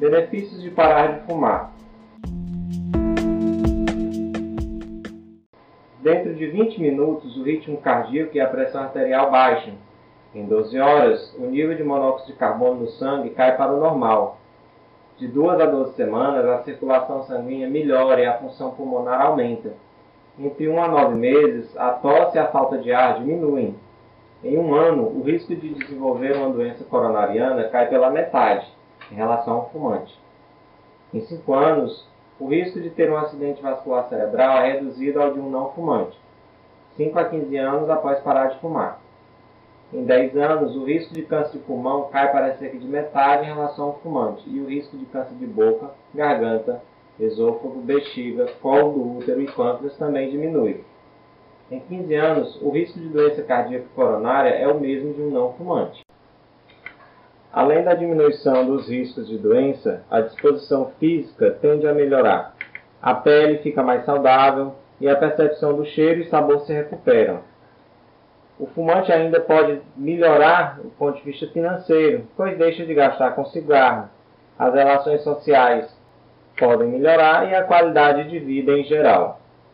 Benefícios de parar de fumar. Dentro de 20 minutos, o ritmo cardíaco e a pressão arterial baixam. Em 12 horas, o nível de monóxido de carbono no sangue cai para o normal. De 2 a 12 semanas, a circulação sanguínea melhora e a função pulmonar aumenta. Entre 1 a 9 meses, a tosse e a falta de ar diminuem. Em um ano, o risco de desenvolver uma doença coronariana cai pela metade em relação ao fumante. Em 5 anos, o risco de ter um acidente vascular cerebral é reduzido ao de um não fumante, 5 a 15 anos após parar de fumar. Em 10 anos, o risco de câncer de pulmão cai para cerca de metade em relação ao fumante, e o risco de câncer de boca, garganta, esôfago, bexiga, colo do útero e pâncreas também diminui. Em 15 anos, o risco de doença cardíaca coronária é o mesmo de um não fumante. Além da diminuição dos riscos de doença, a disposição física tende a melhorar. A pele fica mais saudável e a percepção do cheiro e sabor se recuperam. O fumante ainda pode melhorar do ponto de vista financeiro, pois deixa de gastar com cigarro. As relações sociais podem melhorar e a qualidade de vida em geral.